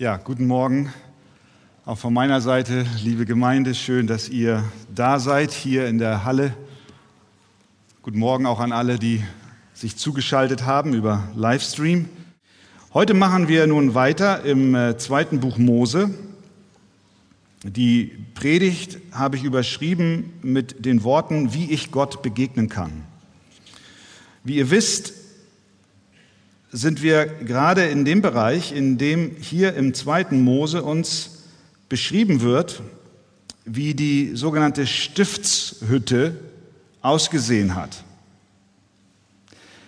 Ja, guten Morgen. Auch von meiner Seite, liebe Gemeinde, schön, dass ihr da seid hier in der Halle. Guten Morgen auch an alle, die sich zugeschaltet haben über Livestream. Heute machen wir nun weiter im äh, zweiten Buch Mose. Die Predigt habe ich überschrieben mit den Worten, wie ich Gott begegnen kann. Wie ihr wisst, sind wir gerade in dem Bereich, in dem hier im zweiten Mose uns beschrieben wird, wie die sogenannte Stiftshütte ausgesehen hat.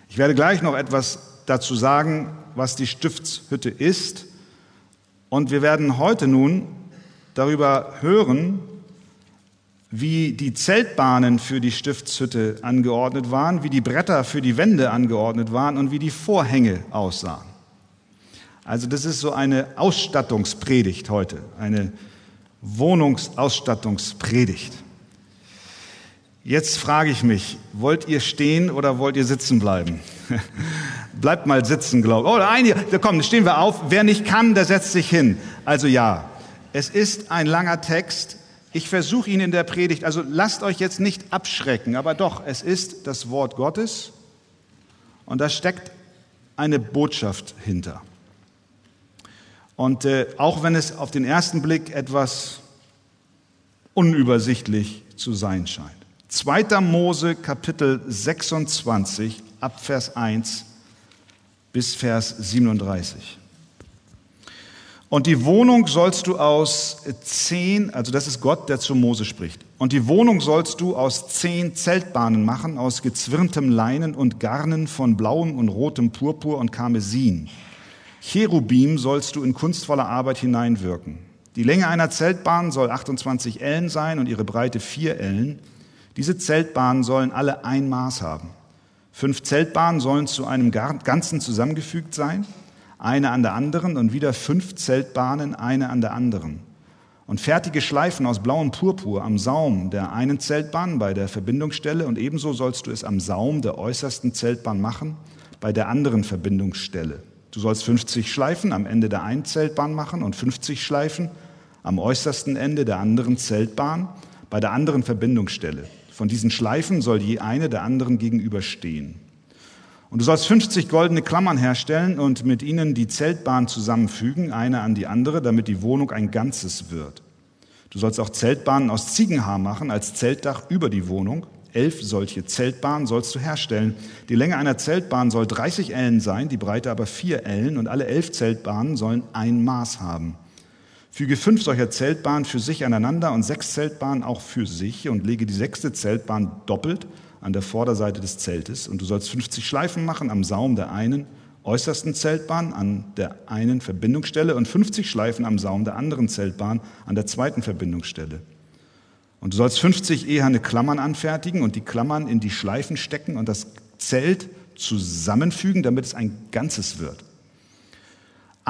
Ich werde gleich noch etwas dazu sagen, was die Stiftshütte ist. Und wir werden heute nun darüber hören, wie die Zeltbahnen für die Stiftshütte angeordnet waren, wie die Bretter für die Wände angeordnet waren und wie die Vorhänge aussahen. Also das ist so eine Ausstattungspredigt heute, eine Wohnungsausstattungspredigt. Jetzt frage ich mich, wollt ihr stehen oder wollt ihr sitzen bleiben? Bleibt mal sitzen, glaube ich. Oh, einige, komm, stehen wir auf. Wer nicht kann, der setzt sich hin. Also ja, es ist ein langer Text. Ich versuche ihn in der Predigt, also lasst euch jetzt nicht abschrecken, aber doch, es ist das Wort Gottes und da steckt eine Botschaft hinter. Und äh, auch wenn es auf den ersten Blick etwas unübersichtlich zu sein scheint. 2. Mose Kapitel 26 ab Vers 1 bis Vers 37. Und die Wohnung sollst du aus zehn, also das ist Gott, der zu Mose spricht. Und die Wohnung sollst du aus zehn Zeltbahnen machen, aus gezwirntem Leinen und Garnen von blauem und rotem Purpur und Karmesin. Cherubim sollst du in kunstvoller Arbeit hineinwirken. Die Länge einer Zeltbahn soll 28 Ellen sein und ihre Breite vier Ellen. Diese Zeltbahnen sollen alle ein Maß haben. Fünf Zeltbahnen sollen zu einem Ganzen zusammengefügt sein eine an der anderen und wieder fünf Zeltbahnen, eine an der anderen. Und fertige Schleifen aus blauem Purpur am Saum der einen Zeltbahn bei der Verbindungsstelle und ebenso sollst du es am Saum der äußersten Zeltbahn machen bei der anderen Verbindungsstelle. Du sollst 50 Schleifen am Ende der einen Zeltbahn machen und 50 Schleifen am äußersten Ende der anderen Zeltbahn bei der anderen Verbindungsstelle. Von diesen Schleifen soll je eine der anderen gegenüberstehen. Und du sollst 50 goldene Klammern herstellen und mit ihnen die Zeltbahn zusammenfügen, eine an die andere, damit die Wohnung ein Ganzes wird. Du sollst auch Zeltbahnen aus Ziegenhaar machen als Zeltdach über die Wohnung. Elf solche Zeltbahnen sollst du herstellen. Die Länge einer Zeltbahn soll 30 Ellen sein, die Breite aber vier Ellen und alle elf Zeltbahnen sollen ein Maß haben. Füge fünf solcher Zeltbahnen für sich aneinander und sechs Zeltbahnen auch für sich und lege die sechste Zeltbahn doppelt an der Vorderseite des Zeltes. Und du sollst 50 Schleifen machen am Saum der einen äußersten Zeltbahn an der einen Verbindungsstelle und 50 Schleifen am Saum der anderen Zeltbahn an der zweiten Verbindungsstelle. Und du sollst 50 eherne Klammern anfertigen und die Klammern in die Schleifen stecken und das Zelt zusammenfügen, damit es ein Ganzes wird.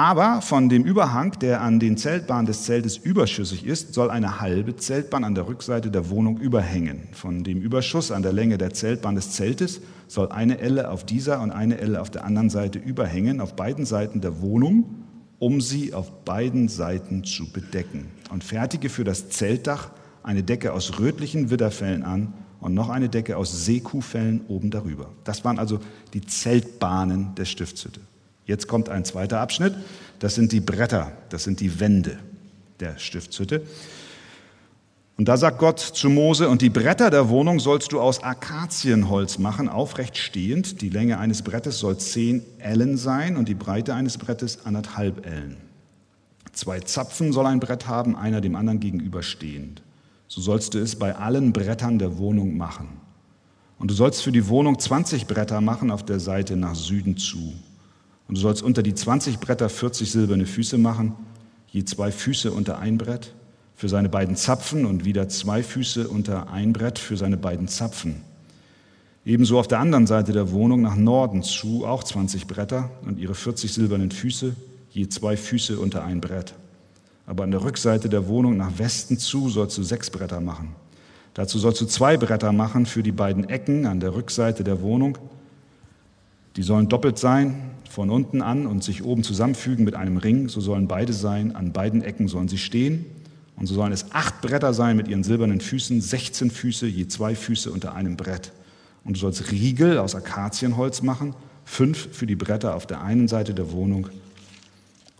Aber von dem Überhang, der an den Zeltbahnen des Zeltes überschüssig ist, soll eine halbe Zeltbahn an der Rückseite der Wohnung überhängen. Von dem Überschuss an der Länge der Zeltbahn des Zeltes soll eine Elle auf dieser und eine Elle auf der anderen Seite überhängen, auf beiden Seiten der Wohnung, um sie auf beiden Seiten zu bedecken. Und fertige für das Zeltdach eine Decke aus rötlichen Widderfellen an und noch eine Decke aus Seekuhfellen oben darüber. Das waren also die Zeltbahnen der Stiftshütte. Jetzt kommt ein zweiter Abschnitt. Das sind die Bretter, das sind die Wände der Stiftshütte. Und da sagt Gott zu Mose, und die Bretter der Wohnung sollst du aus Akazienholz machen, aufrecht stehend. Die Länge eines Brettes soll zehn Ellen sein und die Breite eines Brettes anderthalb Ellen. Zwei Zapfen soll ein Brett haben, einer dem anderen gegenüberstehend. So sollst du es bei allen Brettern der Wohnung machen. Und du sollst für die Wohnung 20 Bretter machen auf der Seite nach Süden zu. Und du sollst unter die 20 Bretter 40 silberne Füße machen, je zwei Füße unter ein Brett für seine beiden Zapfen und wieder zwei Füße unter ein Brett für seine beiden Zapfen. Ebenso auf der anderen Seite der Wohnung nach Norden zu auch 20 Bretter und ihre 40 silbernen Füße, je zwei Füße unter ein Brett. Aber an der Rückseite der Wohnung nach Westen zu sollst du sechs Bretter machen. Dazu sollst du zwei Bretter machen für die beiden Ecken an der Rückseite der Wohnung Die sollen doppelt sein, von unten an und sich oben zusammenfügen mit einem Ring. So sollen beide sein. An beiden Ecken sollen sie stehen. Und so sollen es acht Bretter sein mit ihren silbernen Füßen, 16 Füße, je zwei Füße unter einem Brett. Und du sollst Riegel aus Akazienholz machen, fünf für die Bretter auf der einen Seite der Wohnung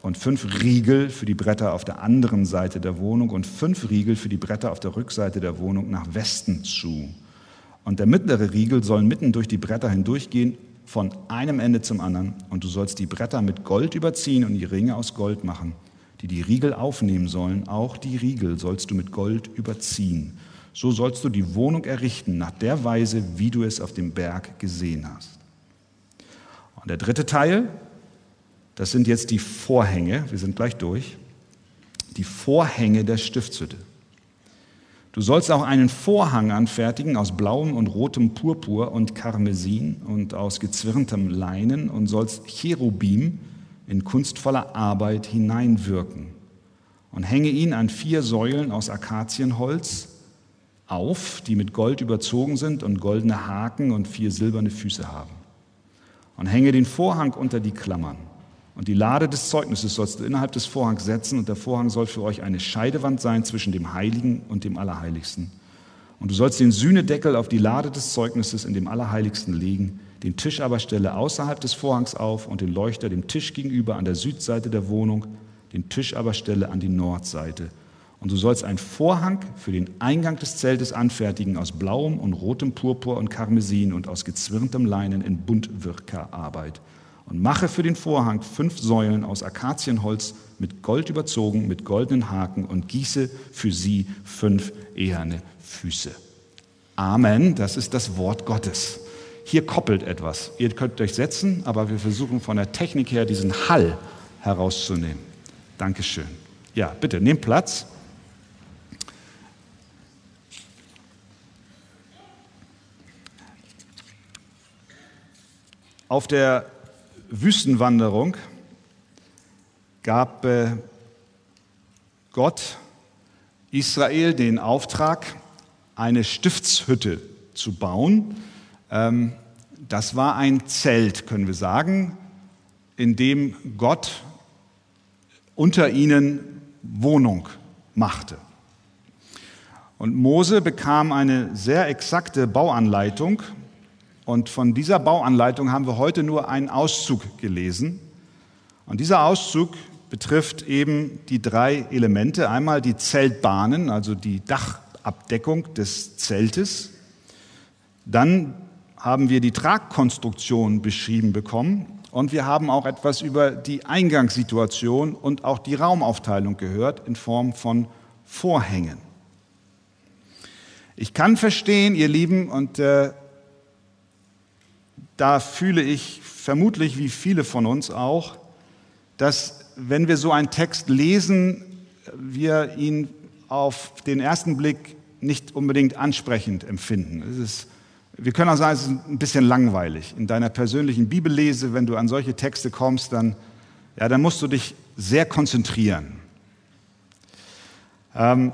und fünf Riegel für die Bretter auf der anderen Seite der Wohnung und fünf Riegel für die Bretter auf der Rückseite der Wohnung nach Westen zu. Und der mittlere Riegel soll mitten durch die Bretter hindurchgehen, von einem Ende zum anderen. Und du sollst die Bretter mit Gold überziehen und die Ringe aus Gold machen, die die Riegel aufnehmen sollen. Auch die Riegel sollst du mit Gold überziehen. So sollst du die Wohnung errichten, nach der Weise, wie du es auf dem Berg gesehen hast. Und der dritte Teil, das sind jetzt die Vorhänge, wir sind gleich durch, die Vorhänge der Stiftshütte. Du sollst auch einen Vorhang anfertigen aus blauem und rotem Purpur und Karmesin und aus gezwirntem Leinen und sollst Cherubim in kunstvoller Arbeit hineinwirken und hänge ihn an vier Säulen aus Akazienholz auf, die mit Gold überzogen sind und goldene Haken und vier silberne Füße haben. Und hänge den Vorhang unter die Klammern. Und die Lade des Zeugnisses sollst du innerhalb des Vorhangs setzen und der Vorhang soll für euch eine Scheidewand sein zwischen dem Heiligen und dem Allerheiligsten. Und du sollst den Sühnedeckel auf die Lade des Zeugnisses in dem Allerheiligsten legen, den Tisch aber stelle außerhalb des Vorhangs auf und den Leuchter dem Tisch gegenüber an der Südseite der Wohnung, den Tisch aber stelle an die Nordseite. Und du sollst einen Vorhang für den Eingang des Zeltes anfertigen aus blauem und rotem Purpur und Karmesin und aus gezwirntem Leinen in Buntwirkerarbeit und mache für den Vorhang fünf Säulen aus Akazienholz mit Gold überzogen, mit goldenen Haken und gieße für sie fünf eherne Füße. Amen, das ist das Wort Gottes. Hier koppelt etwas. Ihr könnt euch setzen, aber wir versuchen von der Technik her diesen Hall herauszunehmen. Dankeschön. Ja, bitte, nehmt Platz. Auf der Wüstenwanderung gab äh, Gott Israel den Auftrag, eine Stiftshütte zu bauen. Ähm, das war ein Zelt, können wir sagen, in dem Gott unter ihnen Wohnung machte. Und Mose bekam eine sehr exakte Bauanleitung und von dieser Bauanleitung haben wir heute nur einen Auszug gelesen. Und dieser Auszug betrifft eben die drei Elemente. Einmal die Zeltbahnen, also die Dachabdeckung des Zeltes. Dann haben wir die Tragkonstruktion beschrieben bekommen. Und wir haben auch etwas über die Eingangssituation und auch die Raumaufteilung gehört in Form von Vorhängen. Ich kann verstehen, ihr Lieben, und äh, da fühle ich vermutlich wie viele von uns auch, dass wenn wir so einen Text lesen, wir ihn auf den ersten Blick nicht unbedingt ansprechend empfinden. Es ist, wir können auch sagen, es ist ein bisschen langweilig. In deiner persönlichen Bibellese, wenn du an solche Texte kommst, dann, ja, dann musst du dich sehr konzentrieren. Ähm,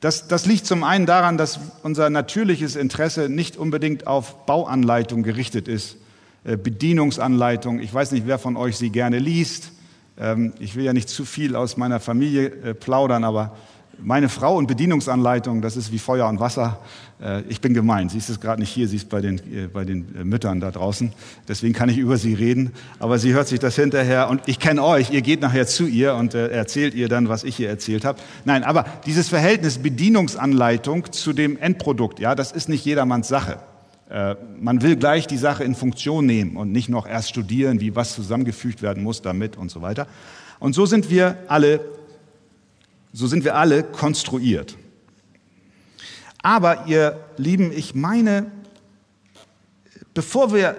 das, das liegt zum einen daran, dass unser natürliches Interesse nicht unbedingt auf Bauanleitung gerichtet ist, äh, Bedienungsanleitung. Ich weiß nicht, wer von euch sie gerne liest. Ähm, ich will ja nicht zu viel aus meiner Familie äh, plaudern, aber meine Frau und Bedienungsanleitung, das ist wie Feuer und Wasser. Äh, ich bin gemein. Sie ist es gerade nicht hier, sie ist bei den, äh, bei den äh, Müttern da draußen. Deswegen kann ich über sie reden. Aber sie hört sich das hinterher und ich kenne euch. Ihr geht nachher zu ihr und erzählt ihr dann, was ich ihr erzählt habe. Nein, aber dieses Verhältnis Bedienungsanleitung zu dem Endprodukt, ja, das ist nicht jedermanns Sache. Man will gleich die Sache in Funktion nehmen und nicht noch erst studieren, wie was zusammengefügt werden muss damit und so weiter. Und so sind wir alle so sind wir alle konstruiert. Aber ihr Lieben, ich meine, bevor wir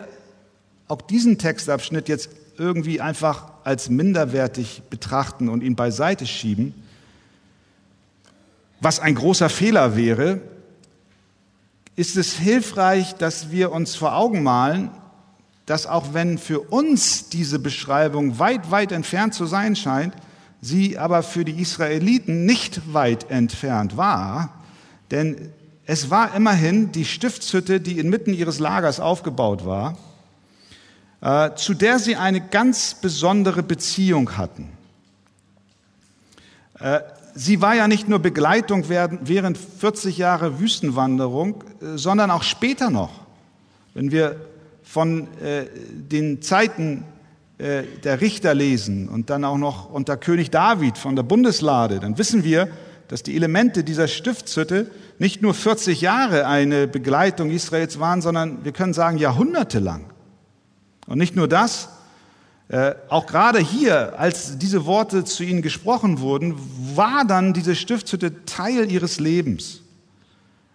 auch diesen Textabschnitt jetzt irgendwie einfach als minderwertig betrachten und ihn beiseite schieben, was ein großer Fehler wäre, ist es hilfreich, dass wir uns vor Augen malen, dass auch wenn für uns diese Beschreibung weit, weit entfernt zu sein scheint, sie aber für die Israeliten nicht weit entfernt war, denn es war immerhin die Stiftshütte, die inmitten ihres Lagers aufgebaut war. äh, zu der sie eine ganz besondere Beziehung hatten. Äh, sie war ja nicht nur Begleitung während 40 Jahre Wüstenwanderung, äh, sondern auch später noch. Wenn wir von den Zeiten der Richter lesen und dann auch noch unter König David von der Bundeslade, dann wissen wir, dass die Elemente dieser Stiftshütte nicht nur 40 Jahre eine Begleitung Israels waren, sondern wir können sagen jahrhundertelang. Und nicht nur das, äh, auch gerade hier, als diese Worte zu ihnen gesprochen wurden, war dann diese Stiftshütte Teil ihres Lebens.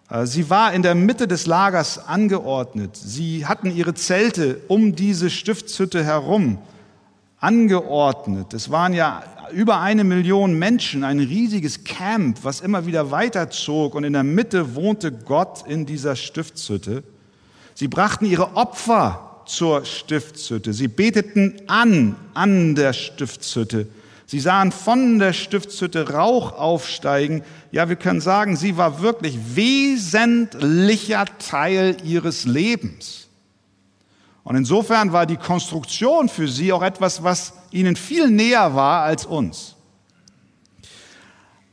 Äh, sie war in der Mitte des Lagers angeordnet. Sie hatten ihre Zelte um diese Stiftshütte herum angeordnet. Es waren ja über eine Million Menschen, ein riesiges Camp, was immer wieder weiterzog und in der Mitte wohnte Gott in dieser Stiftshütte. Sie brachten ihre Opfer zur Stiftshütte. Sie beteten an, an der Stiftshütte. Sie sahen von der Stiftshütte Rauch aufsteigen. Ja, wir können sagen, sie war wirklich wesentlicher Teil ihres Lebens. Und insofern war die Konstruktion für sie auch etwas, was ihnen viel näher war als uns.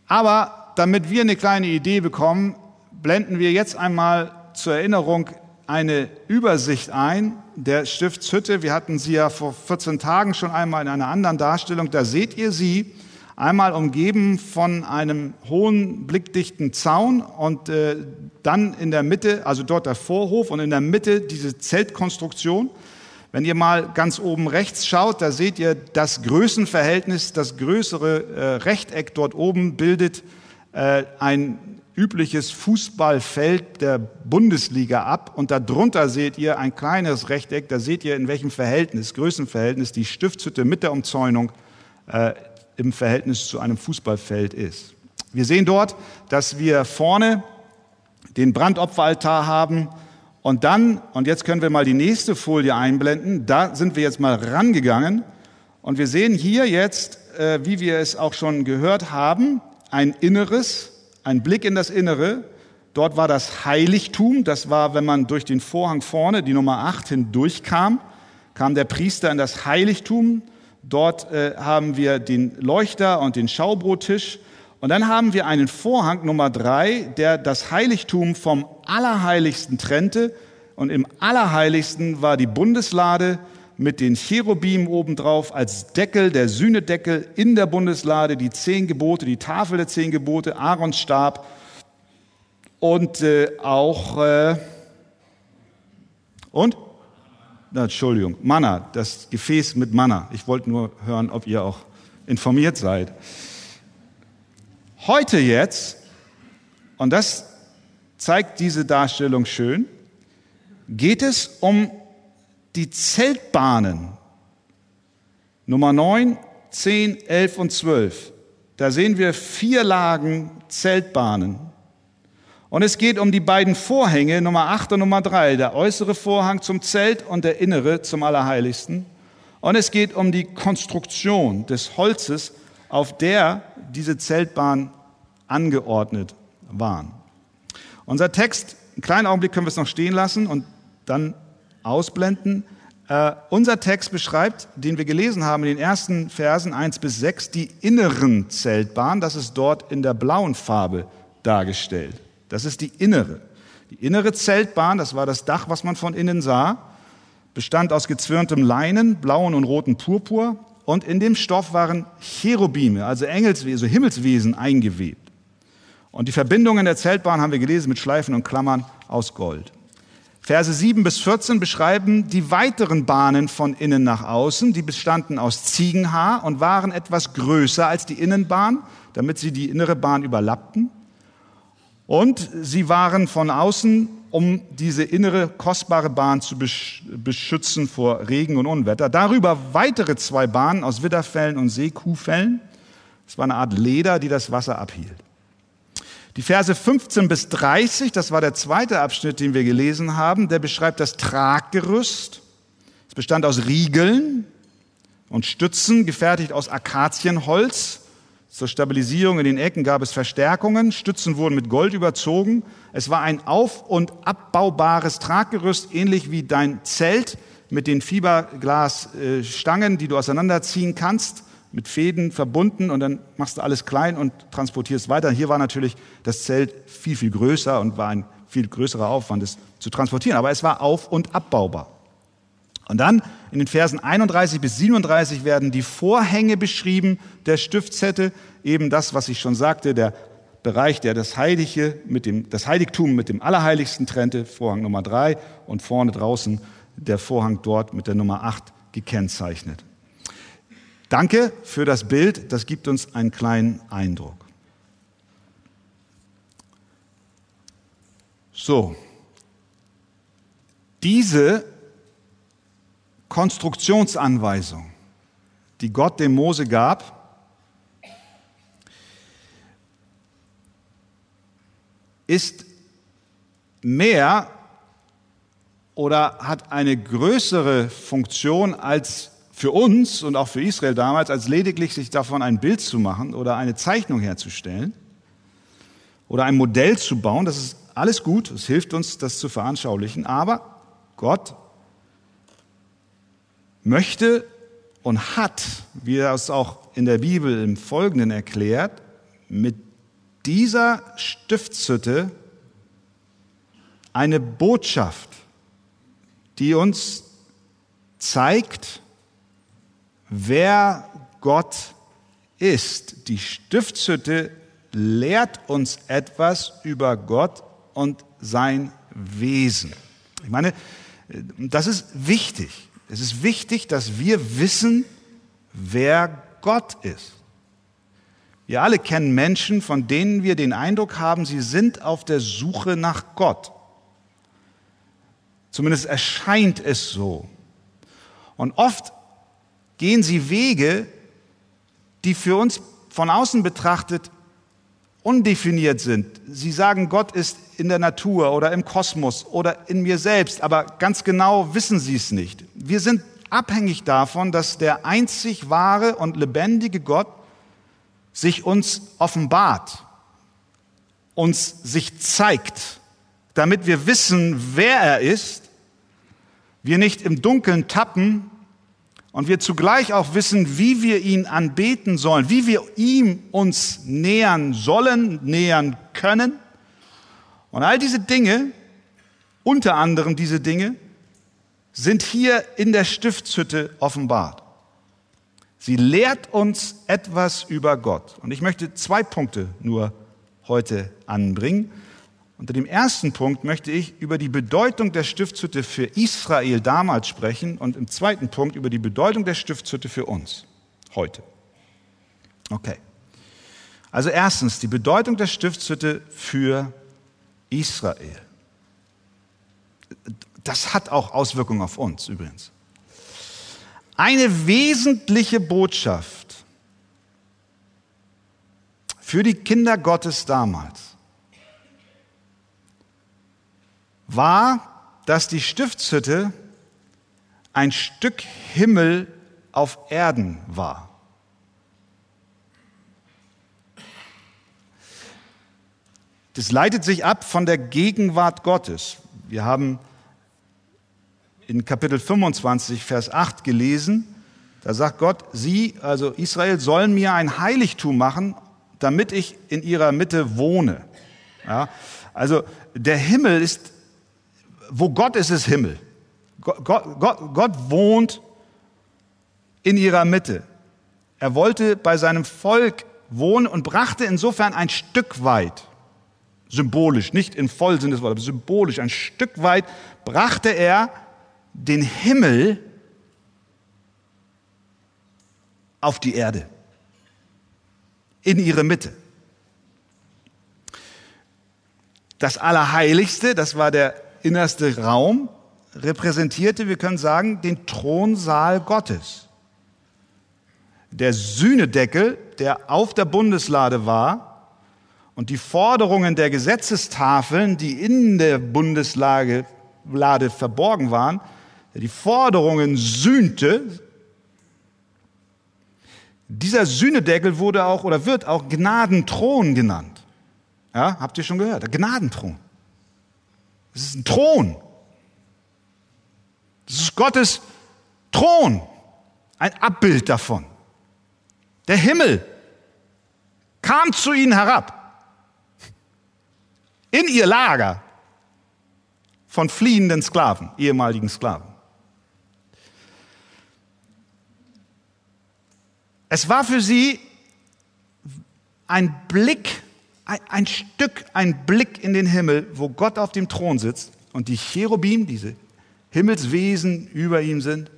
Aber damit wir eine kleine Idee bekommen, blenden wir jetzt einmal zur Erinnerung eine Übersicht ein der Stiftshütte. Wir hatten sie ja vor 14 Tagen schon einmal in einer anderen Darstellung. Da seht ihr sie einmal umgeben von einem hohen, blickdichten Zaun und äh, dann in der Mitte, also dort der Vorhof und in der Mitte diese Zeltkonstruktion. Wenn ihr mal ganz oben rechts schaut, da seht ihr das Größenverhältnis, das größere äh, Rechteck dort oben bildet äh, ein übliches Fußballfeld der Bundesliga ab und darunter seht ihr ein kleines Rechteck, da seht ihr in welchem Verhältnis, Größenverhältnis die Stiftshütte mit der Umzäunung äh, im Verhältnis zu einem Fußballfeld ist. Wir sehen dort, dass wir vorne den Brandopferaltar haben und dann, und jetzt können wir mal die nächste Folie einblenden, da sind wir jetzt mal rangegangen und wir sehen hier jetzt, äh, wie wir es auch schon gehört haben, ein Inneres, ein Blick in das Innere. Dort war das Heiligtum, das war, wenn man durch den Vorhang vorne, die Nummer 8, hindurchkam, kam der Priester in das Heiligtum. Dort äh, haben wir den Leuchter und den Schaubrottisch. Und dann haben wir einen Vorhang Nummer 3, der das Heiligtum vom Allerheiligsten trennte. Und im Allerheiligsten war die Bundeslade mit den Cherubim obendrauf als Deckel, der Sühnedeckel in der Bundeslade, die zehn Gebote, die Tafel der zehn Gebote, Aarons Stab und äh, auch äh, und Entschuldigung, Manna, das Gefäß mit Manna. Ich wollte nur hören, ob ihr auch informiert seid. Heute jetzt, und das zeigt diese Darstellung schön, geht es um die Zeltbahnen. Nummer 9, 10, 11 und 12. Da sehen wir vier Lagen Zeltbahnen. Und es geht um die beiden Vorhänge, Nummer 8 und Nummer 3, der äußere Vorhang zum Zelt und der innere zum Allerheiligsten. Und es geht um die Konstruktion des Holzes, auf der diese Zeltbahnen angeordnet waren. Unser Text, einen kleinen Augenblick können wir es noch stehen lassen und dann ausblenden. Äh, unser Text beschreibt, den wir gelesen haben in den ersten Versen 1 bis 6, die inneren Zeltbahnen. Das ist dort in der blauen Farbe dargestellt. Das ist die innere. Die innere Zeltbahn, das war das Dach, was man von innen sah, bestand aus gezwirntem Leinen, blauen und roten Purpur. Und in dem Stoff waren Cherubime, also Engelswesen, also Himmelswesen eingewebt. Und die Verbindungen der Zeltbahn haben wir gelesen mit Schleifen und Klammern aus Gold. Verse 7 bis 14 beschreiben die weiteren Bahnen von innen nach außen. Die bestanden aus Ziegenhaar und waren etwas größer als die Innenbahn, damit sie die innere Bahn überlappten. Und sie waren von außen, um diese innere kostbare Bahn zu beschützen vor Regen und Unwetter. Darüber weitere zwei Bahnen aus Widderfellen und Seekuhfellen. Es war eine Art Leder, die das Wasser abhielt. Die Verse 15 bis 30, das war der zweite Abschnitt, den wir gelesen haben, der beschreibt das Traggerüst. Es bestand aus Riegeln und Stützen, gefertigt aus Akazienholz. Zur Stabilisierung in den Ecken gab es Verstärkungen. Stützen wurden mit Gold überzogen. Es war ein auf- und abbaubares Traggerüst, ähnlich wie dein Zelt mit den Fiberglasstangen, die du auseinanderziehen kannst, mit Fäden verbunden und dann machst du alles klein und transportierst weiter. Hier war natürlich das Zelt viel, viel größer und war ein viel größerer Aufwand, es zu transportieren. Aber es war auf- und abbaubar. Und dann in den Versen 31 bis 37 werden die Vorhänge beschrieben der Stiftshette, eben das, was ich schon sagte, der Bereich, der das Heilige mit dem, das Heiligtum mit dem Allerheiligsten trennte, Vorhang Nummer drei und vorne draußen der Vorhang dort mit der Nummer acht gekennzeichnet. Danke für das Bild, das gibt uns einen kleinen Eindruck. So, diese Konstruktionsanweisung, die Gott dem Mose gab, ist mehr oder hat eine größere Funktion als für uns und auch für Israel damals, als lediglich sich davon ein Bild zu machen oder eine Zeichnung herzustellen oder ein Modell zu bauen. Das ist alles gut, es hilft uns, das zu veranschaulichen, aber Gott möchte und hat, wie er es auch in der Bibel im Folgenden erklärt, mit dieser Stiftshütte eine Botschaft, die uns zeigt, wer Gott ist. Die Stiftshütte lehrt uns etwas über Gott und sein Wesen. Ich meine, das ist wichtig. Es ist wichtig, dass wir wissen, wer Gott ist. Wir alle kennen Menschen, von denen wir den Eindruck haben, sie sind auf der Suche nach Gott. Zumindest erscheint es so. Und oft gehen sie Wege, die für uns von außen betrachtet undefiniert sind. Sie sagen, Gott ist in der Natur oder im Kosmos oder in mir selbst, aber ganz genau wissen sie es nicht. Wir sind abhängig davon, dass der einzig wahre und lebendige Gott sich uns offenbart, uns sich zeigt, damit wir wissen, wer er ist, wir nicht im Dunkeln tappen und wir zugleich auch wissen, wie wir ihn anbeten sollen, wie wir ihm uns nähern sollen, nähern können. Und all diese Dinge, unter anderem diese Dinge, sind hier in der Stiftshütte offenbart. Sie lehrt uns etwas über Gott. Und ich möchte zwei Punkte nur heute anbringen. Unter dem ersten Punkt möchte ich über die Bedeutung der Stiftshütte für Israel damals sprechen und im zweiten Punkt über die Bedeutung der Stiftshütte für uns heute. Okay. Also erstens die Bedeutung der Stiftshütte für Israel. Das hat auch Auswirkungen auf uns übrigens. Eine wesentliche Botschaft für die Kinder Gottes damals war, dass die Stiftshütte ein Stück Himmel auf Erden war. Das leitet sich ab von der Gegenwart Gottes. Wir haben in Kapitel 25, Vers 8 gelesen. Da sagt Gott, Sie, also Israel, sollen mir ein Heiligtum machen, damit ich in ihrer Mitte wohne. Ja, also der Himmel ist, wo Gott ist, ist Himmel. Gott, Gott, Gott wohnt in ihrer Mitte. Er wollte bei seinem Volk wohnen und brachte insofern ein Stück weit, symbolisch, nicht in Vollsinn des Wortes, aber symbolisch, ein Stück weit brachte er den Himmel auf die Erde, in ihre Mitte. Das Allerheiligste, das war der innerste Raum, repräsentierte, wir können sagen, den Thronsaal Gottes. Der Sühnedeckel, der auf der Bundeslade war, und die Forderungen der Gesetzestafeln, die in der Bundeslade verborgen waren, der die Forderungen sühnte, dieser Sühnedeckel wurde auch oder wird auch Gnadenthron genannt. Ja, habt ihr schon gehört? Gnadenthron. Es ist ein Thron. Das ist Gottes Thron, ein Abbild davon. Der Himmel kam zu ihnen herab, in ihr Lager von fliehenden Sklaven, ehemaligen Sklaven. Es war für sie ein Blick, ein, Stück, ein Blick in den Himmel, wo Gott auf dem Thron sitzt und die Cherubim, diese Himmelswesen über ihm sind.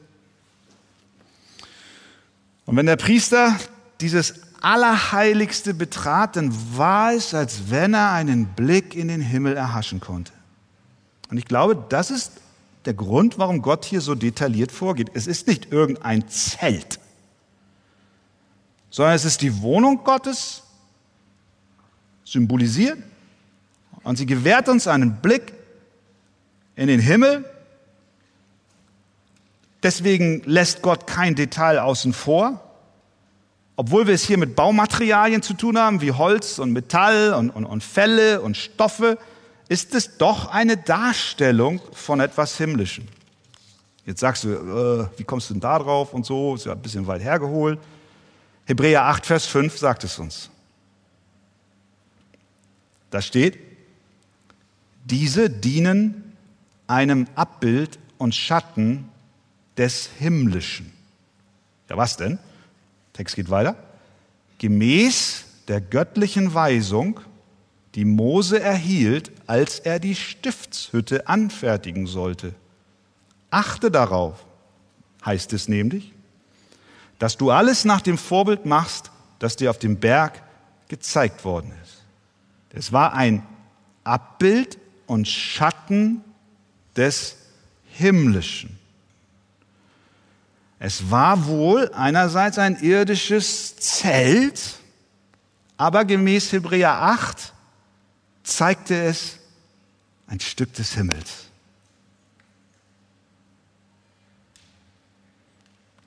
Und wenn der Priester dieses Allerheiligste betrat, dann war es, als wenn er einen Blick in den Himmel erhaschen konnte. Und ich glaube, das ist der Grund, warum Gott hier so detailliert vorgeht. Es ist nicht irgendein Zelt sondern es ist die Wohnung Gottes, symbolisiert. Und sie gewährt uns einen Blick in den Himmel. Deswegen lässt Gott kein Detail außen vor. Obwohl wir es hier mit Baumaterialien zu tun haben, wie Holz und Metall und, und, und Felle und Stoffe, ist es doch eine Darstellung von etwas Himmlischem. Jetzt sagst du, äh, wie kommst du denn da drauf und so, ist ja ein bisschen weit hergeholt. Hebräer 8, Vers 5 sagt es uns. Da steht, diese dienen einem Abbild und Schatten des Himmlischen. Ja, was denn? Text geht weiter. Gemäß der göttlichen Weisung, die Mose erhielt, als er die Stiftshütte anfertigen sollte. Achte darauf, heißt es nämlich, dass du alles nach dem Vorbild machst, das dir auf dem Berg gezeigt worden Es war ein Abbild und Schatten des Himmlischen. Es war wohl einerseits ein irdisches Zelt, aber gemäß Hebräer 8 zeigte es ein Stück des Himmels.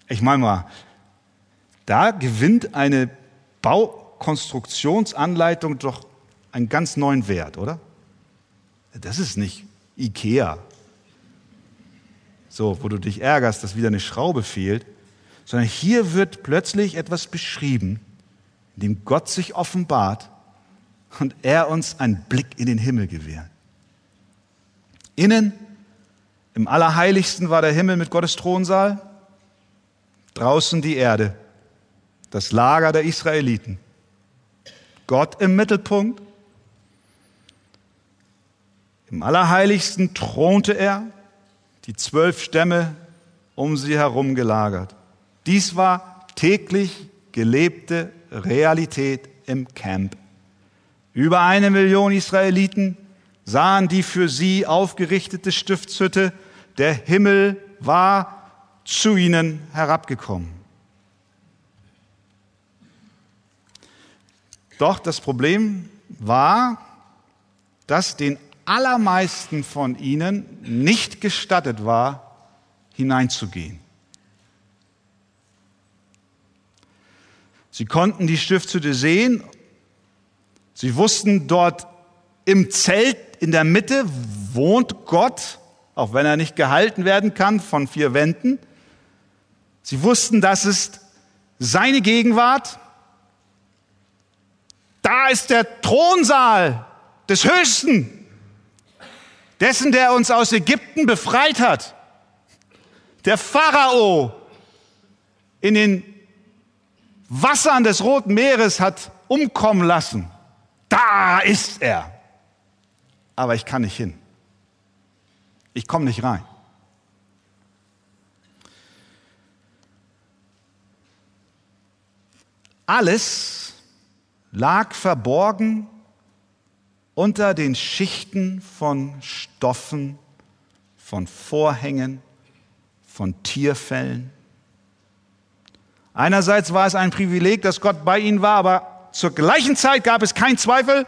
Ich meine mal, da gewinnt eine Baukonstruktionsanleitung doch einen ganz neuen Wert, oder? Das ist nicht Ikea, so, wo du dich ärgerst, dass wieder eine Schraube fehlt, sondern hier wird plötzlich etwas beschrieben, in dem Gott sich offenbart und er uns einen Blick in den Himmel gewährt. Innen, im Allerheiligsten war der Himmel mit Gottes Thronsaal, draußen die Erde das Lager der Israeliten. Gott im Mittelpunkt. Im Allerheiligsten thronte er, die zwölf Stämme um sie herum gelagert. Dies war täglich gelebte Realität im Camp. Über eine Million Israeliten sahen die für sie aufgerichtete Stiftshütte. Der Himmel war zu ihnen herabgekommen. Doch das Problem war, dass den allermeisten von ihnen nicht gestattet war, hineinzugehen. Sie konnten die Stiftshütte sehen. Sie wussten, dort im Zelt in der Mitte wohnt Gott, auch wenn er nicht gehalten werden kann von vier Wänden. Sie wussten, das ist seine Gegenwart. Da ist der Thronsaal des Höchsten, dessen, der uns aus Ägypten befreit hat. Der Pharao in den Wassern des Roten Meeres hat umkommen lassen. Da ist er. Aber ich kann nicht hin. Ich komme nicht rein. Alles lag verborgen unter den Schichten von Stoffen, von Vorhängen, von Tierfällen. Einerseits war es ein Privileg, dass Gott bei ihnen war, aber zur gleichen Zeit gab es keinen Zweifel,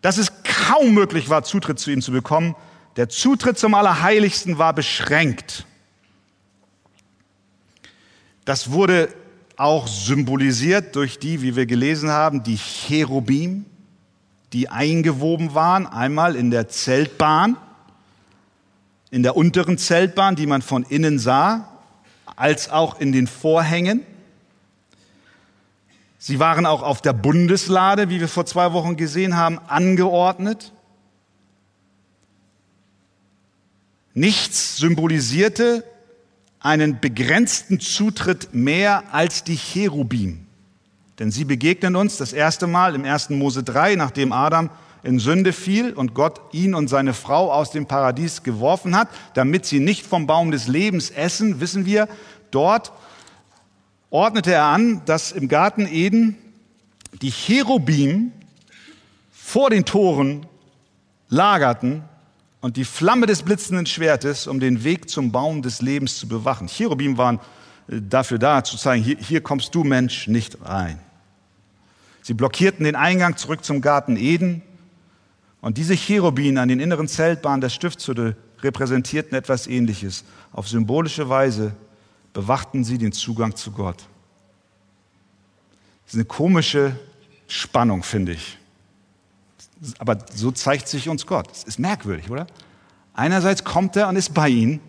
dass es kaum möglich war, Zutritt zu ihnen zu bekommen. Der Zutritt zum Allerheiligsten war beschränkt. Das wurde auch symbolisiert durch die, wie wir gelesen haben, die Cherubim, die eingewoben waren, einmal in der Zeltbahn, in der unteren Zeltbahn, die man von innen sah, als auch in den Vorhängen. Sie waren auch auf der Bundeslade, wie wir vor zwei Wochen gesehen haben, angeordnet. Nichts symbolisierte einen begrenzten Zutritt mehr als die Cherubim. Denn sie begegnen uns das erste Mal im 1. Mose 3, nachdem Adam in Sünde fiel und Gott ihn und seine Frau aus dem Paradies geworfen hat, damit sie nicht vom Baum des Lebens essen, wissen wir, dort ordnete er an, dass im Garten Eden die Cherubim vor den Toren lagerten und die Flamme des blitzenden Schwertes, um den Weg zum Baum des Lebens zu bewachen. Cherubim waren dafür da, zu zeigen, hier, hier kommst du Mensch nicht rein. Sie blockierten den Eingang zurück zum Garten Eden und diese Cherubin an den inneren Zeltbahnen der Stiftshütte repräsentierten etwas Ähnliches. Auf symbolische Weise bewachten sie den Zugang zu Gott. Das ist eine komische Spannung, finde ich. Aber so zeigt sich uns Gott. Es ist merkwürdig, oder? Einerseits kommt er und ist bei ihnen,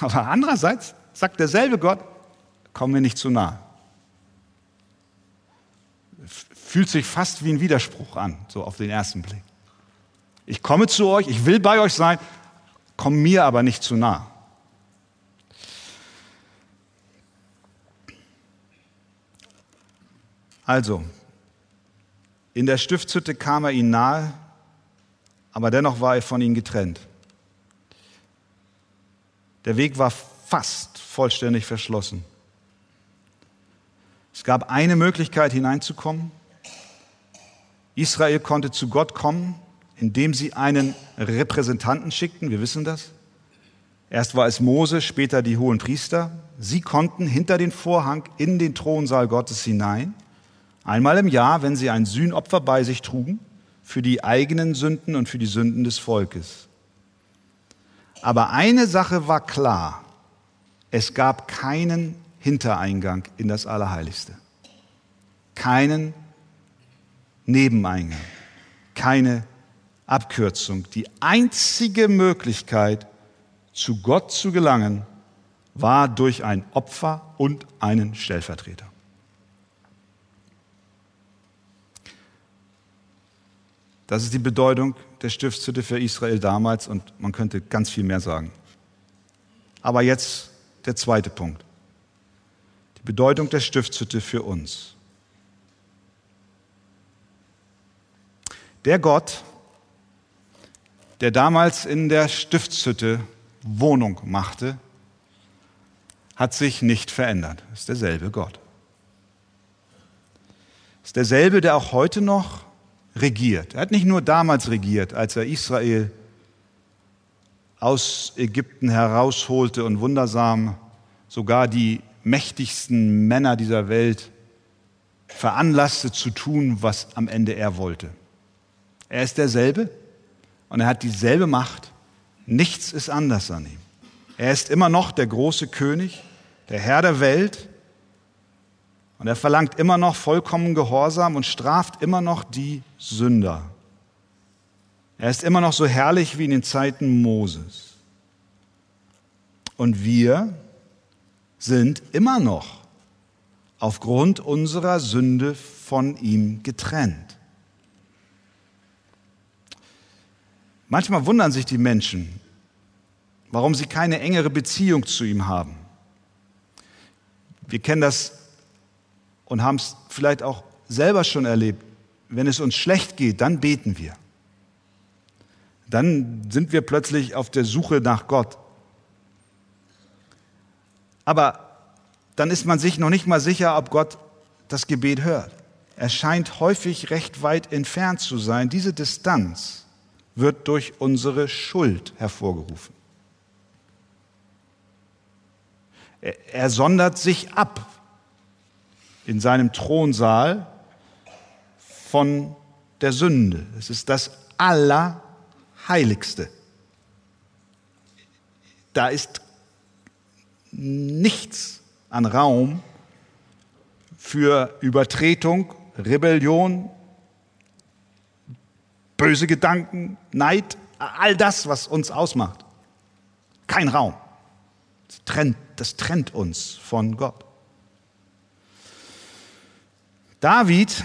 aber andererseits sagt derselbe Gott, komm mir nicht zu nah. Fühlt sich fast wie ein Widerspruch an, so auf den ersten Blick. Ich komme zu euch, ich will bei euch sein, komm mir aber nicht zu nah. Also, in der Stiftshütte kam er ihnen nahe, aber dennoch war er von ihnen getrennt. Der Weg war fast vollständig verschlossen. Es gab eine Möglichkeit hineinzukommen. Israel konnte zu Gott kommen, indem sie einen Repräsentanten schickten, wir wissen das. Erst war es Mose, später die hohen Priester. Sie konnten hinter den Vorhang in den Thronsaal Gottes hinein, einmal im Jahr, wenn sie ein Sühnopfer bei sich trugen, für die eigenen Sünden und für die Sünden des Volkes. Aber eine Sache war klar, es gab keinen Hintereingang in das Allerheiligste, keinen Nebeneingang, keine Abkürzung. Die einzige Möglichkeit, zu Gott zu gelangen, war durch ein Opfer und einen Stellvertreter. Das ist die Bedeutung der Stiftshütte für Israel damals und man könnte ganz viel mehr sagen. Aber jetzt der zweite Punkt. Die Bedeutung der Stiftshütte für uns. Der Gott, der damals in der Stiftshütte Wohnung machte, hat sich nicht verändert. Ist derselbe Gott. Ist derselbe, der auch heute noch regiert. Er hat nicht nur damals regiert, als er Israel aus Ägypten herausholte und wundersam sogar die mächtigsten Männer dieser Welt veranlasste zu tun, was am Ende er wollte. Er ist derselbe, und er hat dieselbe Macht. Nichts ist anders an ihm. Er ist immer noch der große König, der Herr der Welt. Und er verlangt immer noch vollkommen Gehorsam und straft immer noch die Sünder. Er ist immer noch so herrlich wie in den Zeiten Moses. Und wir sind immer noch aufgrund unserer Sünde von ihm getrennt. Manchmal wundern sich die Menschen, warum sie keine engere Beziehung zu ihm haben. Wir kennen das und haben es vielleicht auch selber schon erlebt. Wenn es uns schlecht geht, dann beten wir. Dann sind wir plötzlich auf der Suche nach Gott. Aber dann ist man sich noch nicht mal sicher, ob Gott das Gebet hört. Er scheint häufig recht weit entfernt zu sein. Diese Distanz wird durch unsere Schuld hervorgerufen. Er sondert sich ab in seinem Thronsaal von der Sünde. Es ist das Allerheiligste. Da ist nichts an Raum für Übertretung, Rebellion, böse Gedanken, Neid, all das, was uns ausmacht. Kein Raum. Das trennt, das trennt uns von Gott. David,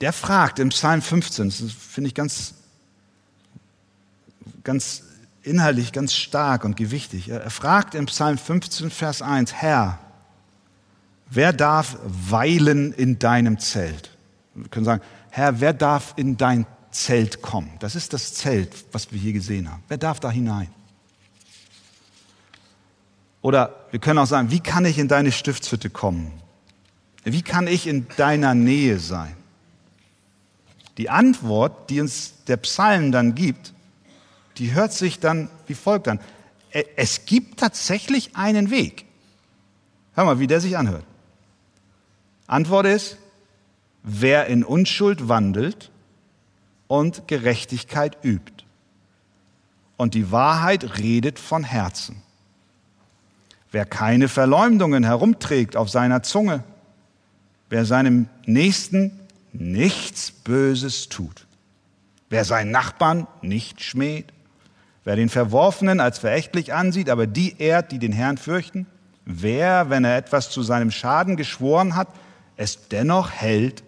der fragt im Psalm 15, das finde ich ganz, ganz inhaltlich ganz stark und gewichtig. Er fragt im Psalm 15, Vers 1, Herr, wer darf weilen in deinem Zelt? Wir können sagen, Herr, wer darf in dein Zelt kommen? Das ist das Zelt, was wir hier gesehen haben. Wer darf da hinein? Oder wir können auch sagen, wie kann ich in deine Stiftshütte kommen? Wie kann ich in deiner Nähe sein? Die Antwort, die uns der Psalm dann gibt, die hört sich dann wie folgt an. Es gibt tatsächlich einen Weg. Hör mal, wie der sich anhört. Antwort ist, wer in Unschuld wandelt und Gerechtigkeit übt und die Wahrheit redet von Herzen. Wer keine Verleumdungen herumträgt auf seiner Zunge, wer seinem Nächsten nichts Böses tut, wer seinen Nachbarn nicht schmäht, Wer den Verworfenen als verächtlich ansieht, aber die ehrt, die den Herrn fürchten, wer, wenn er etwas zu seinem Schaden geschworen hat, es dennoch hält,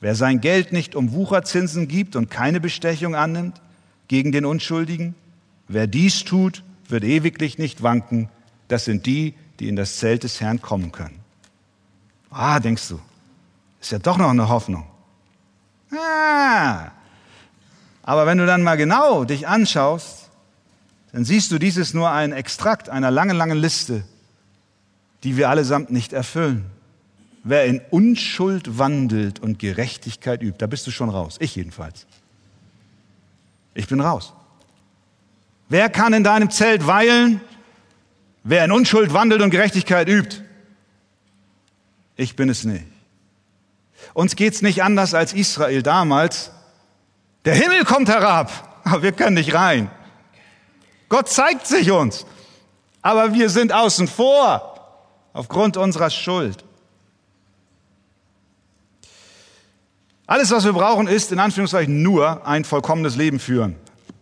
wer sein Geld nicht um Wucherzinsen gibt und keine Bestechung annimmt gegen den Unschuldigen, wer dies tut, wird ewiglich nicht wanken. Das sind die, die in das Zelt des Herrn kommen können. Ah, denkst du, ist ja doch noch eine Hoffnung. Ah, aber wenn du dann mal genau dich anschaust, dann siehst du, dies ist nur ein Extrakt einer langen, langen Liste, die wir allesamt nicht erfüllen. Wer in Unschuld wandelt und Gerechtigkeit übt, da bist du schon raus. Ich jedenfalls. Ich bin raus. Wer kann in deinem Zelt weilen? Wer in Unschuld wandelt und Gerechtigkeit übt? Ich bin es nicht. Uns geht's nicht anders als Israel damals. Der Himmel kommt herab, aber wir können nicht rein. Gott zeigt sich uns. Aber wir sind außen vor aufgrund unserer Schuld. Alles, was wir brauchen, ist in Anführungszeichen nur ein vollkommenes Leben führen.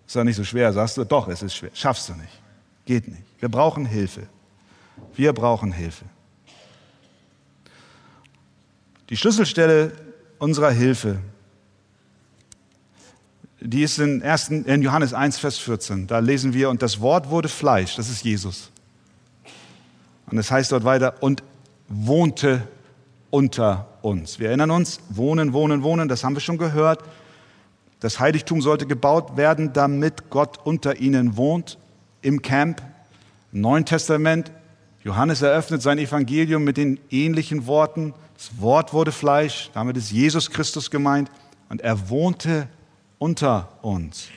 Ist ja nicht so schwer, sagst du? Doch, es ist schwer. Schaffst du nicht. Geht nicht. Wir brauchen Hilfe. Wir brauchen Hilfe. Die Schlüsselstelle unserer Hilfe die ist in, 1, in Johannes 1, Vers 14. Da lesen wir, und das Wort wurde Fleisch, das ist Jesus. Und es das heißt dort weiter, und wohnte unter uns. Wir erinnern uns, wohnen, wohnen, wohnen, das haben wir schon gehört. Das Heiligtum sollte gebaut werden, damit Gott unter ihnen wohnt, im Camp. Im Neuen Testament, Johannes eröffnet sein Evangelium mit den ähnlichen Worten. Das Wort wurde Fleisch, damit ist Jesus Christus gemeint. Und er wohnte unter uns.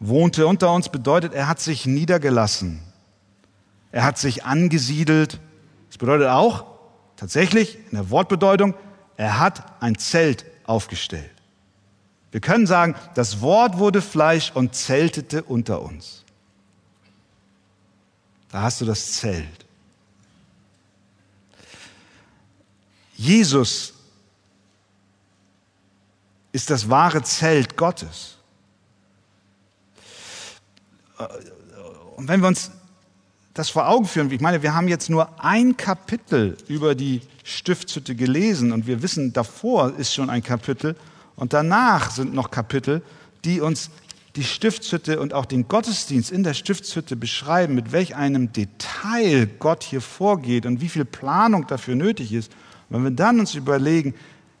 Wohnte unter uns bedeutet, er hat sich niedergelassen. Er hat sich angesiedelt. Das bedeutet auch, tatsächlich in der Wortbedeutung, er hat ein Zelt aufgestellt. Wir können sagen, das Wort wurde Fleisch und zeltete unter uns. Da hast du das Zelt. Jesus ist das wahre Zelt Gottes. Und wenn wir uns das vor Augen führen, ich meine, wir haben jetzt nur ein Kapitel über die Stiftshütte gelesen und wir wissen, davor ist schon ein Kapitel und danach sind noch Kapitel, die uns die Stiftshütte und auch den Gottesdienst in der Stiftshütte beschreiben, mit welch einem Detail Gott hier vorgeht und wie viel Planung dafür nötig ist. Und wenn wir dann uns überlegen,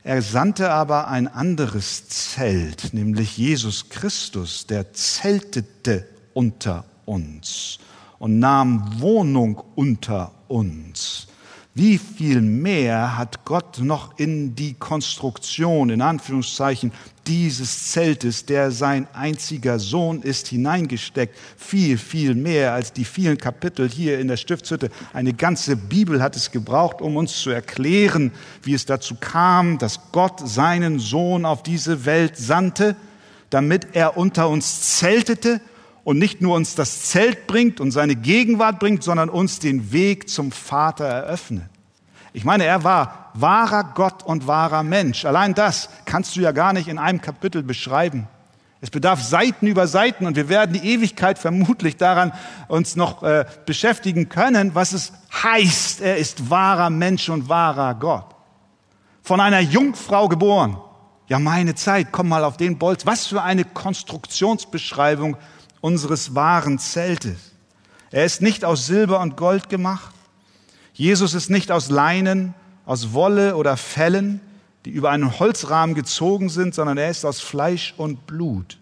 er sandte aber ein anderes Zelt, nämlich Jesus Christus, der zeltete unter uns und nahm Wohnung unter uns. Wie viel mehr hat Gott noch in die Konstruktion, in Anführungszeichen, dieses Zeltes, der sein einziger Sohn ist, hineingesteckt? Viel, viel mehr als die vielen Kapitel hier in der Stiftshütte. Eine ganze Bibel hat es gebraucht, um uns zu erklären, wie es dazu kam, dass Gott seinen Sohn auf diese Welt sandte, damit er unter uns zeltete und nicht nur uns das Zelt bringt und seine Gegenwart bringt, sondern uns den Weg zum Vater eröffnet. Ich meine, er war wahrer Gott und wahrer Mensch. Allein das kannst du ja gar nicht in einem Kapitel beschreiben. Es bedarf Seiten über Seiten und wir werden die Ewigkeit vermutlich daran uns noch äh, beschäftigen können, was es heißt, er ist wahrer Mensch und wahrer Gott. Von einer Jungfrau geboren. Ja, meine Zeit, komm mal auf den Bolz. Was für eine Konstruktionsbeschreibung unseres wahren Zeltes. Er ist nicht aus Silber und Gold gemacht. Jesus ist nicht aus Leinen, aus Wolle oder Fellen die über einen Holzrahmen gezogen sind, sondern er ist aus Fleisch und Blut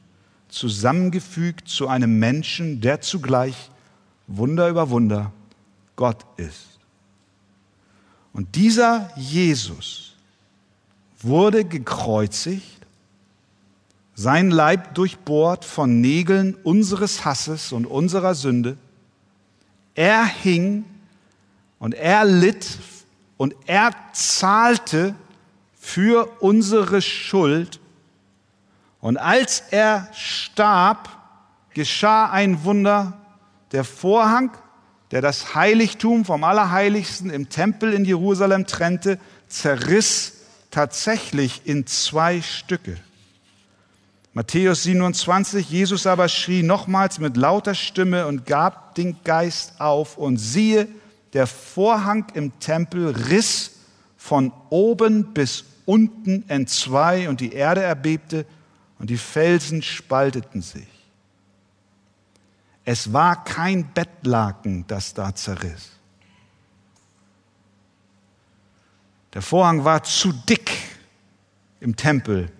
zusammengefügt zu einem Menschen, der zugleich Wunder über Wunder Gott ist. Und dieser Jesus wurde gekreuzigt, sein Leib durchbohrt von Nägeln unseres Hasses und unserer Sünde. Er hing und er litt und er zahlte für unsere Schuld. Und als er starb, geschah ein Wunder. Der Vorhang, der das Heiligtum vom Allerheiligsten im Tempel in Jerusalem trennte, zerriss tatsächlich in zwei Stücke. Matthäus 27, Jesus aber schrie nochmals mit lauter Stimme und gab den Geist auf und siehe, der Vorhang im Tempel riss von oben bis unten entzwei und die Erde erbebte und die Felsen spalteten sich. Es war kein Bettlaken, das da zerriss. Der Vorhang war zu dick im Tempel,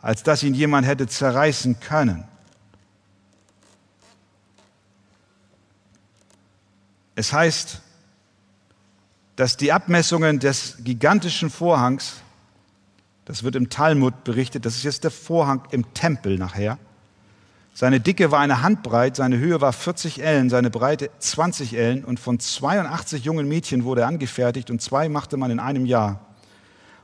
als dass ihn jemand hätte zerreißen können. Es heißt, dass die Abmessungen des gigantischen Vorhangs das wird im Talmud berichtet. Das ist jetzt der Vorhang im Tempel nachher. Seine Dicke war eine Handbreit, seine Höhe war 40 Ellen, seine Breite 20 Ellen und von 82 jungen Mädchen wurde er angefertigt und zwei machte man in einem Jahr.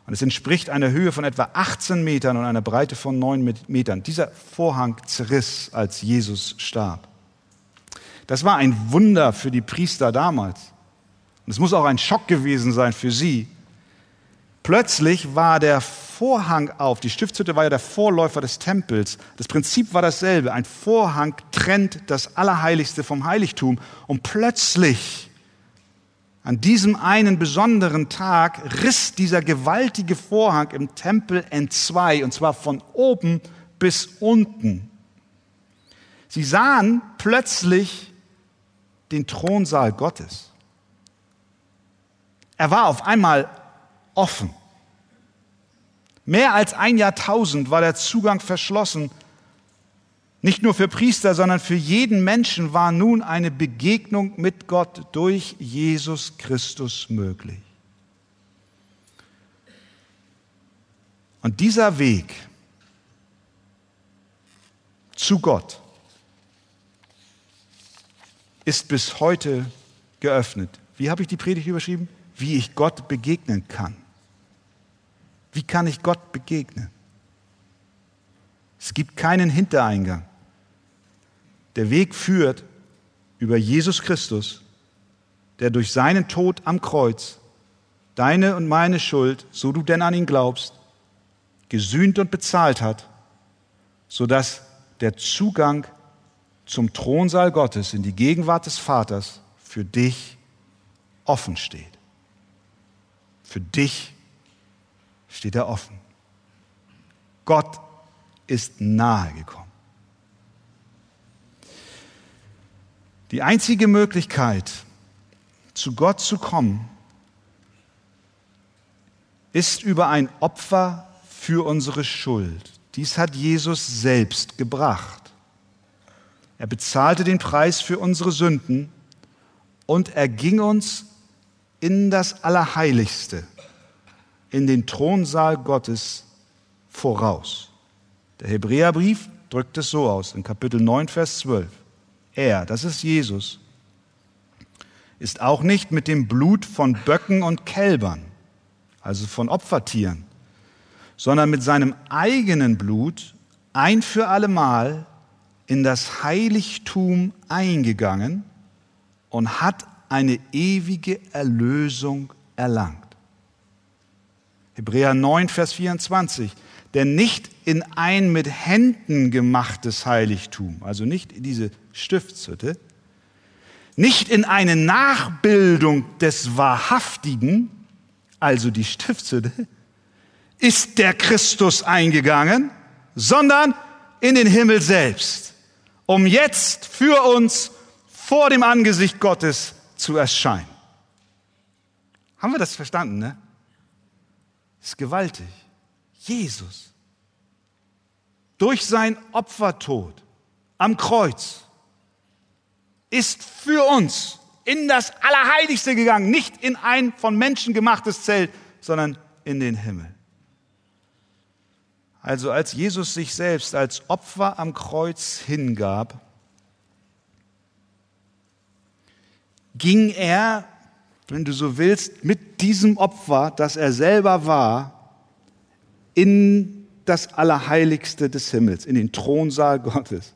Und es entspricht einer Höhe von etwa 18 Metern und einer Breite von 9 Metern. Dieser Vorhang zerriss, als Jesus starb. Das war ein Wunder für die Priester damals. Und es muss auch ein Schock gewesen sein für sie, Plötzlich war der Vorhang auf. Die Stiftshütte war ja der Vorläufer des Tempels. Das Prinzip war dasselbe. Ein Vorhang trennt das Allerheiligste vom Heiligtum. Und plötzlich, an diesem einen besonderen Tag, riss dieser gewaltige Vorhang im Tempel entzwei. Und zwar von oben bis unten. Sie sahen plötzlich den Thronsaal Gottes. Er war auf einmal offen. Mehr als ein Jahrtausend war der Zugang verschlossen. Nicht nur für Priester, sondern für jeden Menschen war nun eine Begegnung mit Gott durch Jesus Christus möglich. Und dieser Weg zu Gott ist bis heute geöffnet. Wie habe ich die Predigt überschrieben? Wie ich Gott begegnen kann. Wie kann ich Gott begegnen? Es gibt keinen Hintereingang. Der Weg führt über Jesus Christus, der durch seinen Tod am Kreuz deine und meine Schuld, so du denn an ihn glaubst, gesühnt und bezahlt hat, sodass der Zugang zum Thronsaal Gottes in die Gegenwart des Vaters für dich offen steht. Für dich steht er offen. Gott ist nahe gekommen. Die einzige Möglichkeit, zu Gott zu kommen, ist über ein Opfer für unsere Schuld. Dies hat Jesus selbst gebracht. Er bezahlte den Preis für unsere Sünden und er ging uns in das Allerheiligste in den Thronsaal Gottes voraus. Der Hebräerbrief drückt es so aus in Kapitel 9, Vers 12. Er, das ist Jesus, ist auch nicht mit dem Blut von Böcken und Kälbern, also von Opfertieren, sondern mit seinem eigenen Blut ein für allemal in das Heiligtum eingegangen und hat eine ewige Erlösung erlangt. Hebräer 9, Vers 24. Denn nicht in ein mit Händen gemachtes Heiligtum, also nicht in diese Stiftshütte, nicht in eine Nachbildung des Wahrhaftigen, also die Stiftshütte, ist der Christus eingegangen, sondern in den Himmel selbst, um jetzt für uns vor dem Angesicht Gottes zu erscheinen. Haben wir das verstanden, ne? Ist gewaltig. Jesus. Durch sein Opfertod am Kreuz ist für uns in das Allerheiligste gegangen, nicht in ein von Menschen gemachtes Zelt, sondern in den Himmel. Also als Jesus sich selbst als Opfer am Kreuz hingab, ging er, wenn du so willst, mit diesem Opfer, das er selber war, in das Allerheiligste des Himmels, in den Thronsaal Gottes.